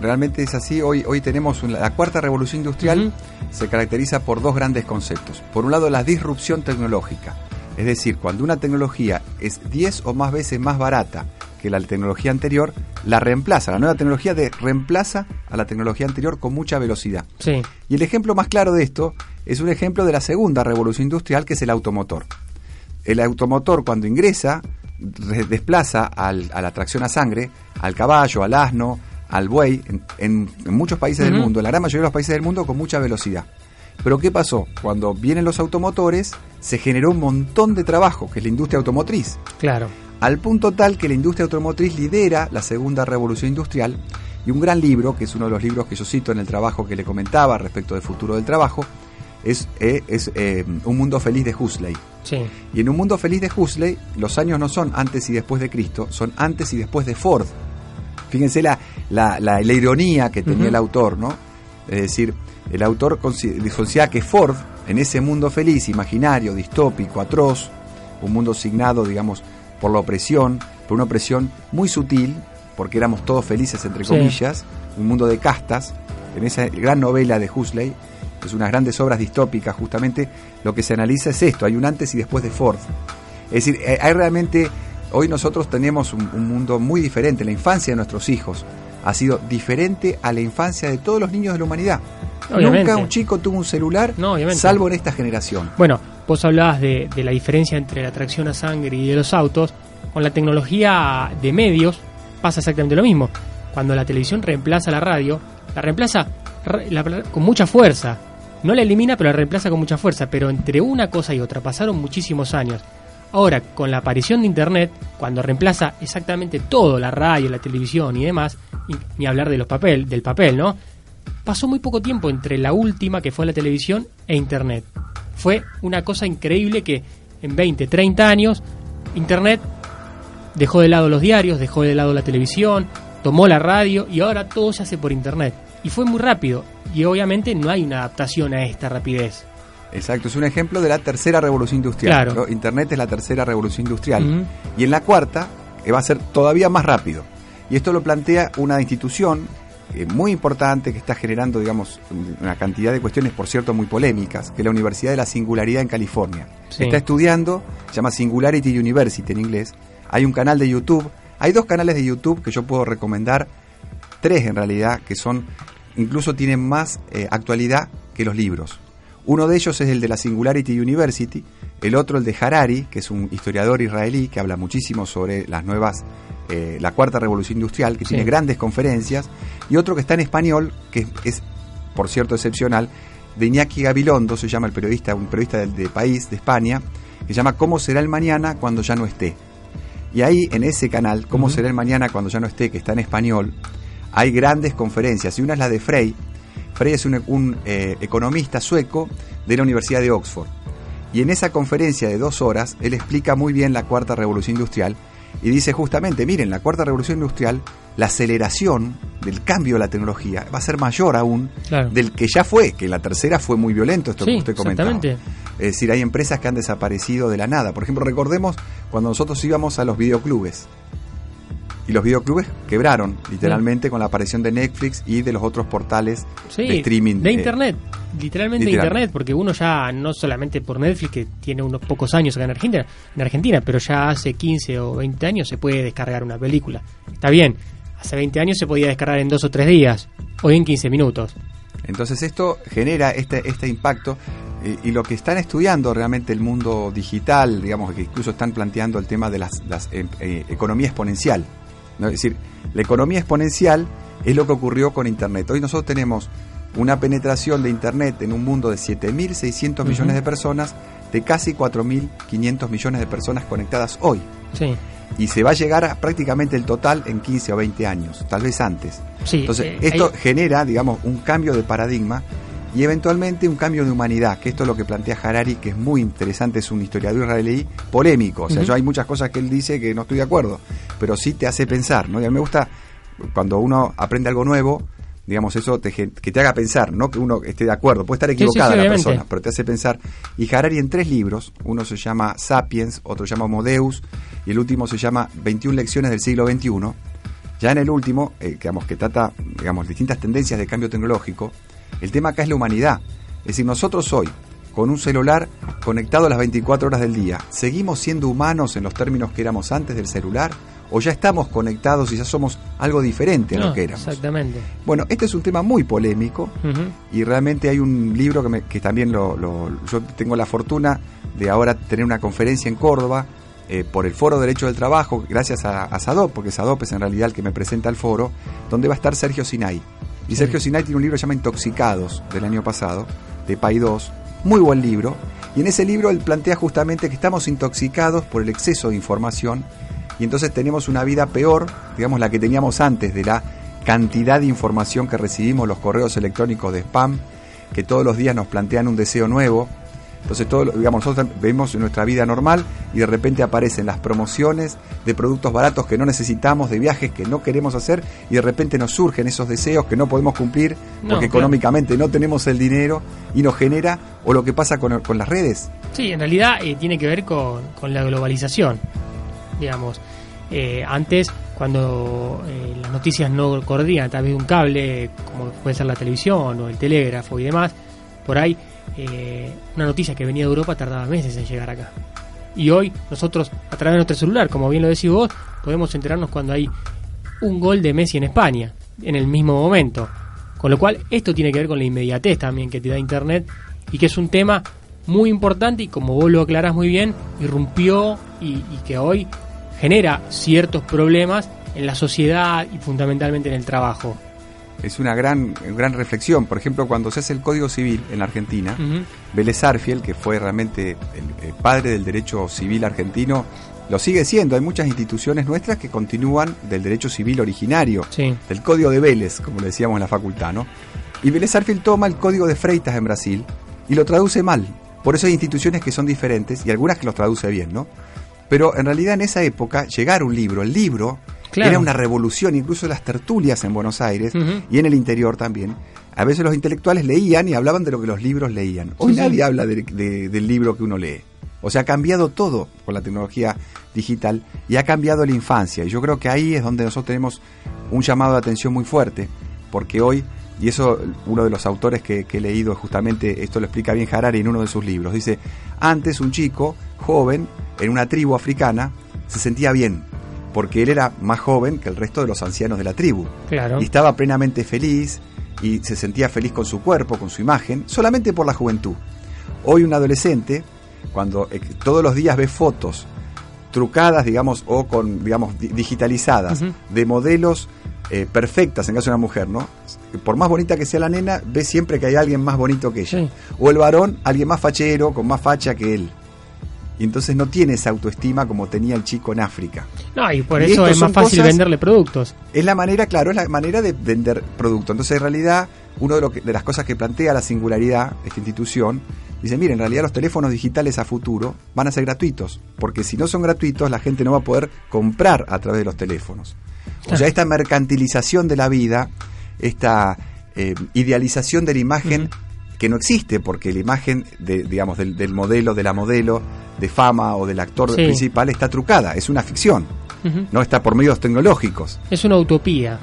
Realmente es así, hoy, hoy tenemos la cuarta revolución industrial, se caracteriza por dos grandes conceptos. Por un lado, la disrupción tecnológica, es decir, cuando una tecnología es 10 o más veces más barata que la tecnología anterior, la reemplaza. La nueva tecnología de, reemplaza a la tecnología anterior con mucha velocidad. Sí. Y el ejemplo más claro de esto es un ejemplo de la segunda revolución industrial, que es el automotor. El automotor cuando ingresa desplaza a la tracción a sangre, al caballo, al asno, al buey, en, muchos países del mundo, en la gran mayoría de los países del mundo, con mucha velocidad. Pero ¿qué pasó? Cuando vienen los automotores, se generó un montón de trabajo, que es la industria automotriz. Claro al punto tal que la industria automotriz lidera la segunda revolución industrial y un gran libro, que es uno de los libros que yo cito en el trabajo que le comentaba respecto del futuro del trabajo, es, eh, es eh, Un Mundo Feliz de Huxley. Y en Un Mundo Feliz de Huxley, los años no son antes y después de Cristo, son antes y después de Ford. Fíjense la, la, la, ironía que tenía el autor, ¿no? Es decir, el autor considera que Ford, en ese mundo feliz, imaginario, distópico, atroz, un mundo signado, digamos, por la opresión, por una opresión muy sutil, porque éramos todos felices, entre comillas, un mundo de castas. En esa gran novela de Huxley, que es unas grandes obras distópicas, justamente lo que se analiza es esto: hay un antes y después de Ford. Es decir, eh, hay realmente. Hoy nosotros tenemos un, mundo muy diferente. La infancia de nuestros hijos ha sido diferente a la infancia de todos los niños de la humanidad. Nunca un chico tuvo un celular, salvo en esta generación. Bueno, vos hablabas de, la diferencia entre la tracción a sangre y de los autos. Con la tecnología de medios pasa exactamente lo mismo. Cuando la televisión reemplaza la radio, la reemplaza con mucha fuerza. No la elimina, pero la reemplaza con mucha fuerza. Pero entre una cosa y otra pasaron muchísimos años. Ahora, con la aparición de Internet, cuando reemplaza exactamente todo, la radio, la televisión y demás, ni hablar de los papel, del papel, ¿no? pasó muy poco tiempo entre la última, que fue la televisión, e Internet. Fue una cosa increíble que en 20, 30 años, Internet dejó de lado los diarios, dejó de lado la televisión, tomó la radio y ahora todo se hace por Internet. Y fue muy rápido y obviamente no hay una adaptación a esta rapidez. Exacto, es un ejemplo de la tercera revolución industrial. Claro. Internet es la tercera revolución industrial. Y en la cuarta eh, va a ser todavía más rápido. Y esto lo plantea una institución eh, muy importante que está generando, digamos, una cantidad de cuestiones, por cierto, muy polémicas, que es la Universidad de la Singularidad en California. Está estudiando, se llama Singularity University en inglés. Hay un canal de YouTube, hay dos canales de YouTube que yo puedo recomendar, tres en realidad, que son, incluso tienen más eh, actualidad que los libros. Uno de ellos es el de la Singularity University, el otro el de Harari, que es un historiador israelí que habla muchísimo sobre las nuevas eh, la cuarta revolución industrial, que tiene grandes conferencias, y otro que está en español, que es, por cierto, excepcional, de Iñaki Gabilondo, se llama el periodista, un periodista del país, de España, que se llama ¿Cómo será el mañana cuando ya no esté? Y ahí, en ese canal, ¿Cómo será el mañana cuando ya no esté?, que está en español, hay grandes conferencias, y una es la de Frey. Frey es un, eh, economista sueco de la Universidad de Oxford. Y en esa conferencia de dos horas, él explica muy bien la cuarta revolución industrial y dice justamente, miren, la cuarta revolución industrial, la aceleración del cambio de la tecnología va a ser mayor aún del que ya fue, que la tercera fue muy violento, esto que usted comentaba. Exactamente. Es decir, hay empresas que han desaparecido de la nada. Por ejemplo, recordemos cuando nosotros íbamos a los videoclubes. Y los videoclubes quebraron, literalmente, con la aparición de Netflix y de los otros portales de streaming. De Internet, literalmente de Internet, porque uno ya, no solamente por Netflix, que tiene unos pocos años acá en Argentina, en Argentina, pero ya hace 15 o 20 años se puede descargar una película. Está bien, hace 20 años se podía descargar en dos o tres días, hoy en 15 minutos. Entonces esto genera este, este impacto y, lo que están estudiando realmente el mundo digital, digamos que incluso están planteando el tema de las, eh, eh, economía exponencial. Es decir, la economía exponencial es lo que ocurrió con Internet. Hoy nosotros tenemos una penetración de Internet en un mundo de 7.600 millones de personas, de casi 4.500 millones de personas conectadas hoy. Sí. Y se va a llegar a prácticamente el total en 15 o 20 años, tal vez antes. Entonces, eh, esto genera, digamos, un cambio de paradigma y eventualmente un cambio de humanidad, que esto es lo que plantea Harari, que es muy interesante, es un historiador israelí polémico, o sea, yo hay muchas cosas que él dice que no estoy de acuerdo, pero sí te hace pensar, ¿no? Y a mí me gusta cuando uno aprende algo nuevo, digamos, eso te, que te haga pensar, no que uno esté de acuerdo, puede estar equivocada la persona, pero te hace pensar. Y Harari en tres libros, uno se llama Sapiens, otro se llama Modeus, y el último se llama 21 lecciones del siglo XXI. Ya en el último, eh, digamos, que trata, digamos, distintas tendencias de cambio tecnológico, el tema acá es la humanidad. Es decir, nosotros hoy, con un celular conectado a las 24 horas del día, ¿seguimos siendo humanos en los términos que éramos antes del celular? ¿O ya estamos conectados y ya somos algo diferente a lo que éramos? Exactamente. Bueno, este es un tema muy polémico y realmente hay un libro que, también lo, yo tengo la fortuna de ahora tener una conferencia en Córdoba eh, por el Foro Derecho del Trabajo, gracias a, a SADOP, porque SADOP es en realidad el que me presenta el foro, donde va a estar Sergio Sinay. Y Sergio Sinay tiene un libro que se llama Intoxicados del año pasado, de 2, muy buen libro. Y en ese libro él plantea justamente que estamos intoxicados por el exceso de información y entonces tenemos una vida peor, digamos la que teníamos antes de la cantidad de información que recibimos, los correos electrónicos de spam, que todos los días nos plantean un deseo nuevo, entonces, todo, digamos, nosotros vemos en nuestra vida normal y de repente aparecen las promociones de productos baratos que no necesitamos, de viajes que no queremos hacer y de repente nos surgen esos deseos que no podemos cumplir porque económicamente no tenemos el dinero y nos genera, o lo que pasa con, con las redes. Sí, en realidad eh, tiene que ver con, la globalización, digamos. Eh, antes, cuando eh, las noticias no corrían a través de un cable, como puede ser la televisión o el telégrafo y demás, por ahí eh, una noticia que venía de Europa tardaba meses en llegar acá. Y hoy nosotros, a través de nuestro celular, como bien lo decís vos, podemos enterarnos cuando hay un gol de Messi en España, en el mismo momento. Con lo cual, esto tiene que ver con la inmediatez también que te da Internet y que es un tema muy importante y como vos lo aclarás muy bien, irrumpió y que hoy genera ciertos problemas en la sociedad y fundamentalmente en el trabajo es una gran, gran reflexión. Por ejemplo, cuando se hace el Código Civil en la Argentina, Vélez Arfiel, que fue realmente el, padre del derecho civil argentino, lo sigue siendo. Hay muchas instituciones nuestras que continúan del derecho civil originario, del Código de Vélez, como le decíamos en la facultad, ¿no? Y Vélez Arfiel toma el Código de Freitas en Brasil y lo traduce mal. Por eso hay instituciones que son diferentes y algunas que los traduce bien, ¿no? Pero en realidad en esa época, llegar un libro, el libro era una revolución, incluso las tertulias en Buenos Aires y en el interior también. A veces los intelectuales leían y hablaban de lo que los libros leían. Hoy nadie habla del libro que uno lee. O sea, ha cambiado todo con la tecnología digital y ha cambiado la infancia. Y yo creo que ahí es donde nosotros tenemos un llamado de atención muy fuerte, porque hoy, y eso uno de los autores que, que he leído justamente, esto lo explica bien Harari en uno de sus libros, dice, antes un chico joven en una tribu africana se sentía bien, porque él era más joven que el resto de los ancianos de la tribu. Claro. Y estaba plenamente feliz y se sentía feliz con su cuerpo, con su imagen, solamente por la juventud. Hoy un adolescente, cuando eh, todos los días ve fotos trucadas, digamos, o con, digamos, digitalizadas, de modelos eh, perfectas en caso de una mujer, ¿no? Por más bonita que sea la nena, ve siempre que hay alguien más bonito que ella. O el varón, alguien más fachero, con más facha que él y entonces no tiene esa autoestima como tenía el chico en África. No, y por eso es más fácil venderle productos. Es la manera, claro, es la manera de vender productos. Entonces, en realidad, una de, de las cosas que plantea la singularidad, esta institución, Dice, mire, en realidad los teléfonos digitales a futuro van a ser gratuitos, porque si no son gratuitos la gente no va a poder comprar a través de los teléfonos. O sea, esta mercantilización de la vida, esta eh, idealización de la imagen que no existe, porque la imagen de, digamos, del, modelo, de la modelo, de fama o del actor principal está trucada, es una ficción, no está por medios tecnológicos. Es una utopía.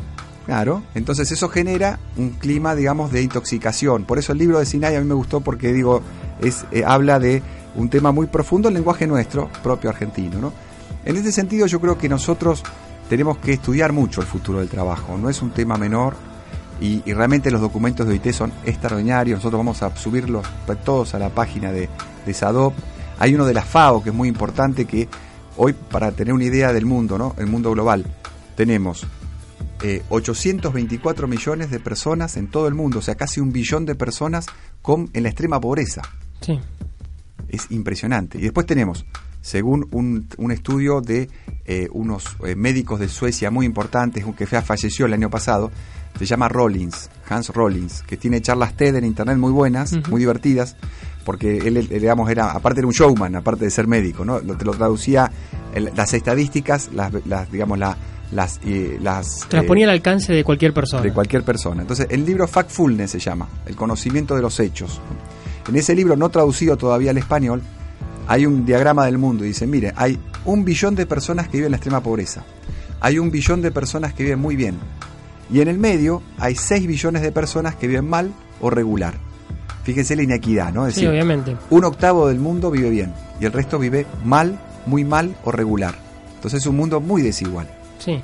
Claro, entonces eso genera un clima, digamos, de intoxicación. Por eso el libro de Sinai a mí me gustó porque, digo, es, eh, habla de un tema muy profundo, el lenguaje nuestro, propio argentino, ¿no? En este sentido yo creo que nosotros tenemos que estudiar mucho el futuro del trabajo, no es un tema menor y, realmente los documentos de OIT son extraordinarios, nosotros vamos a subirlos todos a la página de, de SADOP. Hay uno de la FAO que es muy importante que hoy para tener una idea del mundo, ¿no? El mundo global, tenemos 824 eh, millones de personas en todo el mundo, o sea, casi un billón de personas con, en la extrema pobreza. Sí. Es impresionante. Y después tenemos según un, un estudio de eh, unos eh, médicos de Suecia muy importantes, un que falleció el año pasado, se llama Rollins, Hans Rollins, que tiene charlas TED en internet muy buenas, muy divertidas, porque él, digamos, era, aparte era un showman, aparte de ser médico, ¿no? Lo, te lo traducía las estadísticas, las, digamos, la, las, las, las ponía al alcance de cualquier persona. De cualquier persona. Entonces, el libro Factfulness se llama, el conocimiento de los hechos. En ese libro, no traducido todavía al español, hay un diagrama del mundo y dice, mire, hay un billón de personas que viven en la extrema pobreza, hay un billón de personas que viven muy bien, y en el medio hay 6 billones de personas que viven mal o regular. Fíjense la inequidad, ¿no? Es sí, obviamente. Un octavo del mundo vive bien y el resto vive mal, muy mal o regular. Entonces es un mundo muy desigual. Sí.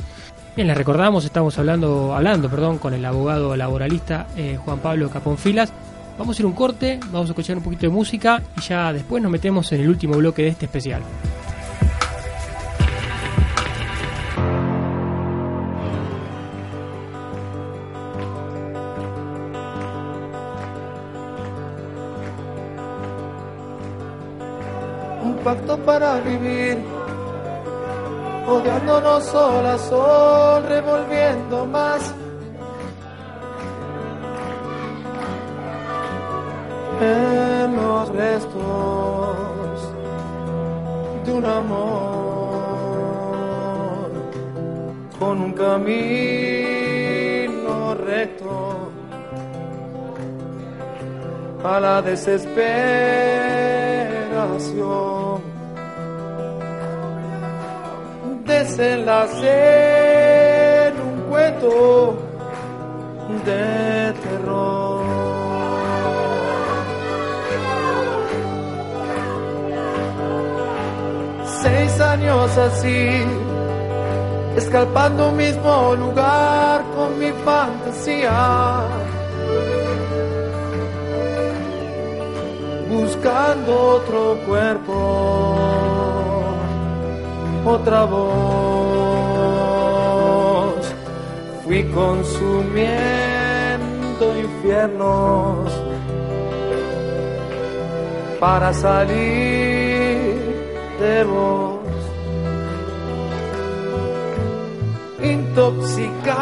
Bien, les recordamos, estamos hablando, hablando perdón, con el abogado laboralista eh, Juan Pablo Caponfilas. Vamos a ir un corte, vamos a escuchar un poquito de música y ya después nos metemos en el último bloque de este especial. Un pacto para vivir, odiándonos sol a sol, revolviendo más. En los restos de un amor con un camino recto a la desesperación desenlace en un cuento de terror seis años así, escalpando un mismo lugar con mi fantasía. Buscando otro cuerpo, otra voz. Fui consumiendo infiernos para salir de vos. Intoxicado,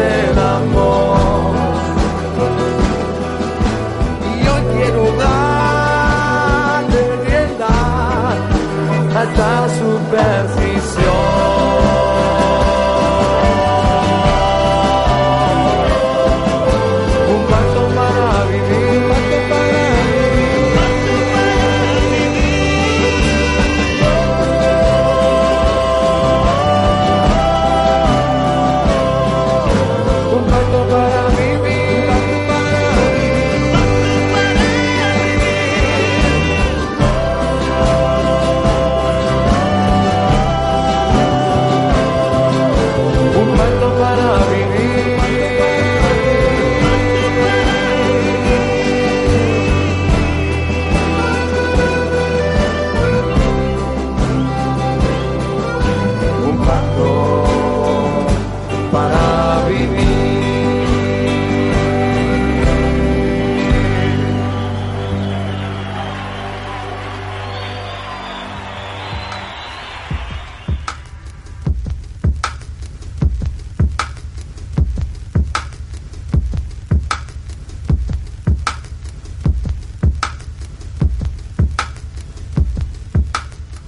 say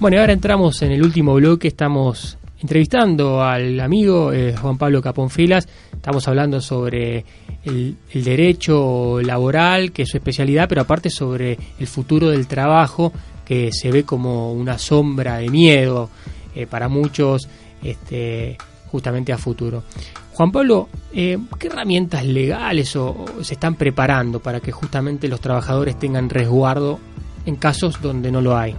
Bueno, ahora entramos en el último bloque, estamos entrevistando al amigo eh, Juan Pablo Caponfilas, estamos hablando sobre el, derecho laboral, que es su especialidad, pero aparte sobre el futuro del trabajo, que se ve como una sombra de miedo eh, para muchos, este, justamente a futuro. Juan Pablo, eh, ¿qué herramientas legales o se están preparando para que justamente los trabajadores tengan resguardo en casos donde no lo hay?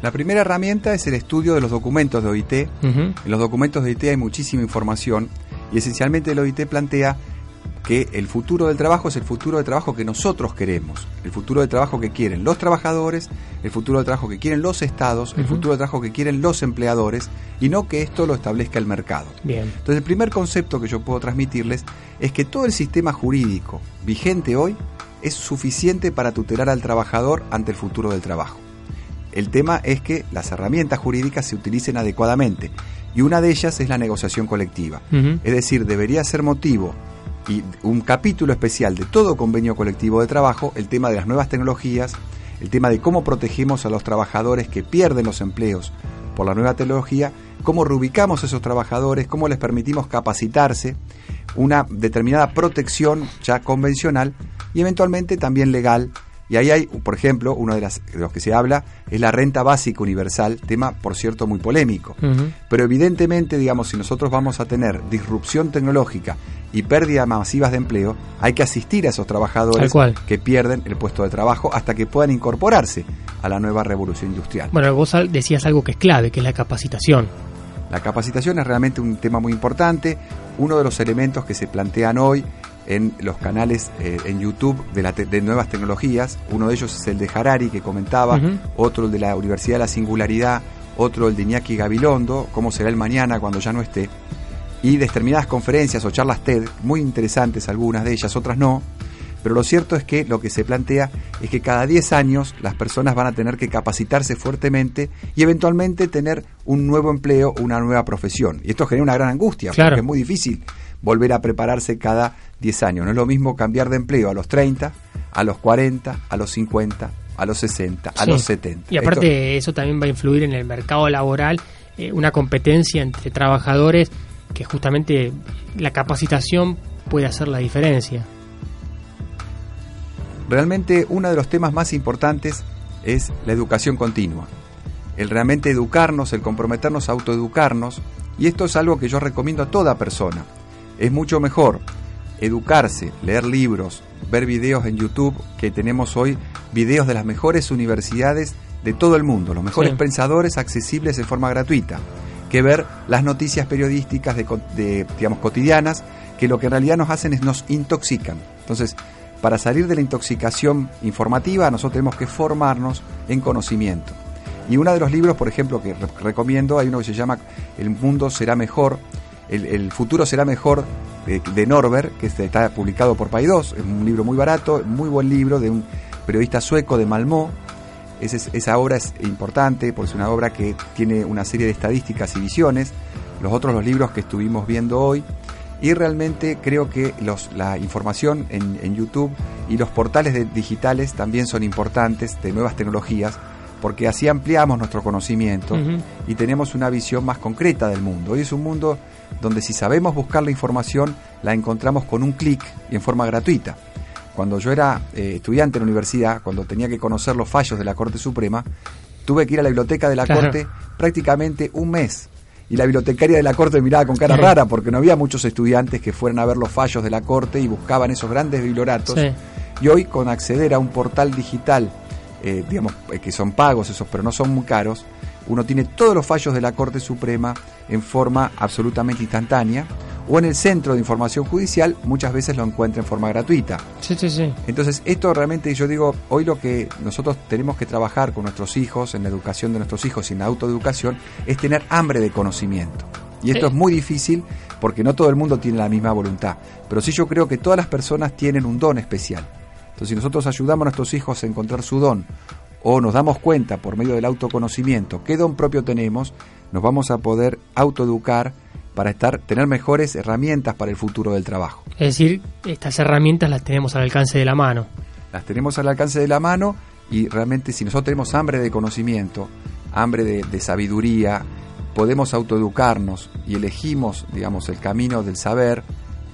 La primera herramienta es el estudio de los documentos de OIT. En los documentos de OIT hay muchísima información y esencialmente el OIT plantea que el futuro del trabajo es el futuro del trabajo que nosotros queremos, el futuro del trabajo que quieren los trabajadores, el futuro del trabajo que quieren los estados, el futuro del trabajo que quieren los empleadores y no que esto lo establezca el mercado. Bien. Entonces el primer concepto que yo puedo transmitirles es que todo el sistema jurídico vigente hoy es suficiente para tutelar al trabajador ante el futuro del trabajo. El tema es que las herramientas jurídicas se utilicen adecuadamente y una de ellas es la negociación colectiva. Es decir, debería ser motivo y un capítulo especial de todo convenio colectivo de trabajo el tema de las nuevas tecnologías, el tema de cómo protegemos a los trabajadores que pierden los empleos por la nueva tecnología, cómo reubicamos a esos trabajadores, cómo les permitimos capacitarse, una determinada protección ya convencional y eventualmente también legal. Y ahí hay, por ejemplo, uno de, las, de los que se habla es la renta básica universal, tema por cierto muy polémico. Pero evidentemente, digamos, si nosotros vamos a tener disrupción tecnológica y pérdida masivas de empleo, hay que asistir a esos trabajadores cual. que pierden el puesto de trabajo hasta que puedan incorporarse a la nueva revolución industrial. Bueno, vos decías algo que es clave, que es la capacitación. La capacitación es realmente un tema muy importante, uno de los elementos que se plantean hoy en los canales eh, en YouTube de, la te- de nuevas tecnologías. Uno de ellos es el de Harari que comentaba, otro el de la Universidad de la Singularidad, otro el de Iñaki Gabilondo, cómo será el mañana cuando ya no esté. Y determinadas conferencias o charlas TED, muy interesantes algunas de ellas, otras no. Pero lo cierto es que lo que se plantea es que cada 10 años las personas van a tener que capacitarse fuertemente y eventualmente tener un nuevo empleo, una nueva profesión. Y esto genera una gran angustia, Claro. porque es muy difícil volver a prepararse cada 10 años. No es lo mismo cambiar de empleo a los 30, a los 40, a los 50, a los 60, a Sí. los 70. Y aparte eso también va a influir en el mercado laboral, eh, una competencia entre trabajadores que justamente la capacitación puede hacer la diferencia. Realmente uno de los temas más importantes es la educación continua. El realmente educarnos, el comprometernos a autoeducarnos. Y esto es algo que yo recomiendo a toda persona. Es mucho mejor educarse, leer libros, ver videos en YouTube, que tenemos hoy videos de las mejores universidades de todo el mundo, los mejores Sí. pensadores accesibles en forma gratuita, que ver las noticias periodísticas de, de, digamos, cotidianas, que lo que en realidad nos hacen es nos intoxican. Entonces, para salir de la intoxicación informativa, nosotros tenemos que formarnos en conocimiento. Y uno de los libros, por ejemplo, que re- recomiendo, hay uno que se llama El mundo será mejor, el, el futuro será mejor, de, de Norbert, que está publicado por Paidós, es un libro muy barato, muy buen libro de un periodista sueco de Malmö. Es- esa obra es importante porque es una obra que tiene una serie de estadísticas y visiones. Los otros, los libros que estuvimos viendo hoy. Y realmente creo que los, la información en, en YouTube y los portales de- digitales también son importantes de nuevas tecnologías porque así ampliamos nuestro conocimiento y tenemos una visión más concreta del mundo. Hoy es un mundo donde si sabemos buscar la información, la encontramos con un clic y en forma gratuita. Cuando yo era eh, estudiante en la universidad, cuando tenía que conocer los fallos de la Corte Suprema, tuve que ir a la biblioteca de la Claro. Corte prácticamente un mes. Y la bibliotecaria de la Corte miraba con cara Sí. rara porque no había muchos estudiantes que fueran a ver los fallos de la Corte y buscaban esos grandes biblioratos. Sí. Y hoy con acceder a un portal digital, eh, digamos eh, que son pagos esos, pero no son muy caros, uno tiene todos los fallos de la Corte Suprema en forma absolutamente instantánea, o en el Centro de Información Judicial muchas veces lo encuentra en forma gratuita. Sí, sí, sí. Entonces, esto realmente yo digo, hoy lo que nosotros tenemos que trabajar con nuestros hijos, en la educación de nuestros hijos y en la autoeducación, es tener hambre de conocimiento. Y esto Sí. es muy difícil porque no todo el mundo tiene la misma voluntad. Pero sí yo creo que todas las personas tienen un don especial. Entonces, si nosotros ayudamos a nuestros hijos a encontrar su don, o nos damos cuenta por medio del autoconocimiento qué don propio tenemos, nos vamos a poder autoeducar para estar, tener mejores herramientas para el futuro del trabajo. Es decir, estas herramientas las tenemos al alcance de la mano. las tenemos al alcance de la mano y realmente si nosotros tenemos hambre de conocimiento, hambre de, de sabiduría, podemos autoeducarnos y elegimos, digamos, el camino del saber,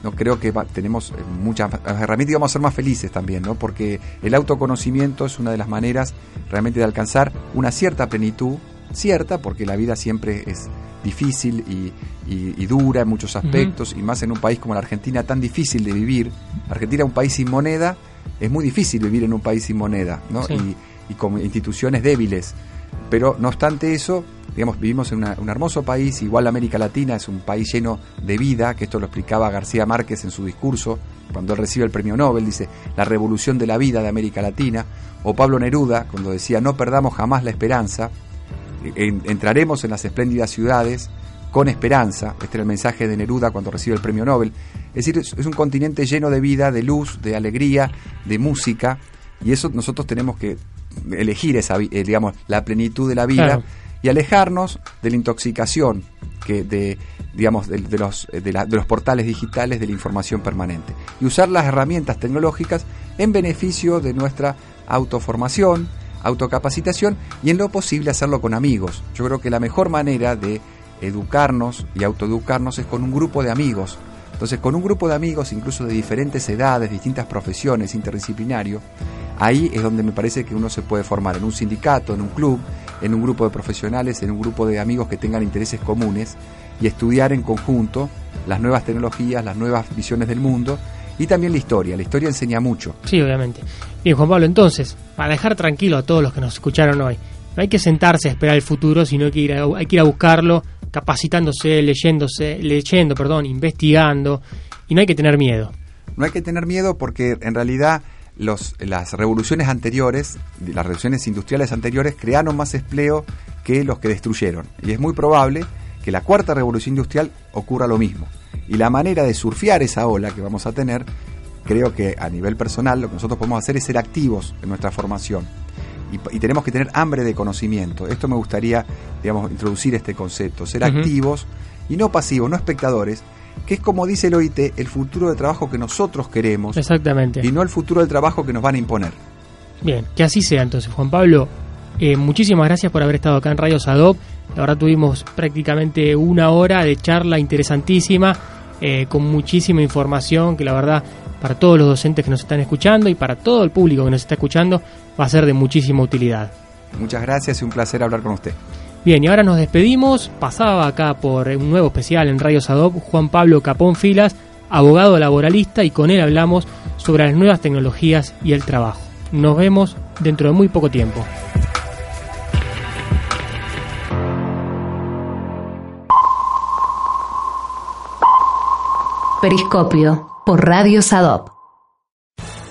no creo que va- tenemos eh, muchas herramientas y vamos a ser más felices también, ¿no? Porque el autoconocimiento es una de las maneras realmente de alcanzar una cierta plenitud, cierta, porque la vida siempre es difícil y, y- y dura en muchos aspectos, y más en un país como la Argentina tan difícil de vivir. Argentina, un país sin moneda, es muy difícil vivir en un país sin moneda, ¿no? Sí. Y, y con instituciones débiles. Pero no obstante eso, digamos, vivimos en una- un hermoso país, igual América Latina es un país lleno de vida, que esto lo explicaba García Márquez en su discurso, cuando él recibe el premio Nobel, dice, la revolución de la vida de América Latina, o Pablo Neruda, cuando decía, no perdamos jamás la esperanza, en- entraremos en las espléndidas ciudades con esperanza, este era el mensaje de Neruda cuando recibe el premio Nobel, es decir, es, un continente lleno de vida, de luz, de alegría, de música, y eso nosotros tenemos que elegir esa, eh, digamos, la plenitud de la vida. Y alejarnos de la intoxicación que de digamos de, de los de, la- de los portales digitales de la información permanente y usar las herramientas tecnológicas en beneficio de nuestra autoformación, autocapacitación y en lo posible hacerlo con amigos. Yo creo que la mejor manera de educarnos y autoeducarnos es con un grupo de amigos. Entonces, con un grupo de amigos, incluso de diferentes edades, distintas profesiones, interdisciplinario, ahí es donde me parece que uno se puede formar en un sindicato, en un club, en un grupo de profesionales, en un grupo de amigos que tengan intereses comunes y estudiar en conjunto las nuevas tecnologías, las nuevas visiones del mundo y también la historia. La historia enseña mucho. Sí, obviamente. Bien, Juan Pablo, entonces, para dejar tranquilo a todos los que nos escucharon hoy, no hay que sentarse a esperar el futuro, sino que ir a- hay que ir a buscarlo, capacitándose, leyéndose, leyendo, perdón, investigando, y no hay que tener miedo. No hay que tener miedo porque en realidad los, las revoluciones anteriores, las revoluciones industriales anteriores, crearon más empleo que los que destruyeron. Y es muy probable que la cuarta revolución industrial ocurra lo mismo. Y la manera de surfear esa ola que vamos a tener, creo que a nivel personal lo que nosotros podemos hacer es ser activos en nuestra formación. Y, y tenemos que tener hambre de conocimiento. Esto me gustaría, digamos, introducir este concepto, ser activos y no pasivos, no espectadores, que es como dice el OIT, el futuro de trabajo que nosotros queremos Exactamente. y no el futuro del trabajo que nos van a imponer. Bien, que así sea entonces, Juan Pablo. eh, muchísimas gracias por haber estado acá en Radio Sadop. La verdad tuvimos prácticamente una hora de charla interesantísima, eh, con muchísima información que la verdad para todos los docentes que nos están escuchando y para todo el público que nos está escuchando va a ser de muchísima utilidad. Muchas gracias y un placer hablar con usted. Bien, y ahora nos despedimos. Pasaba acá por un nuevo especial en Radio Sadop Juan Pablo Capón Filas, abogado laboralista, y con él hablamos sobre las nuevas tecnologías y el trabajo. Nos vemos dentro de muy poco tiempo. Periscopio por Radio Sadop.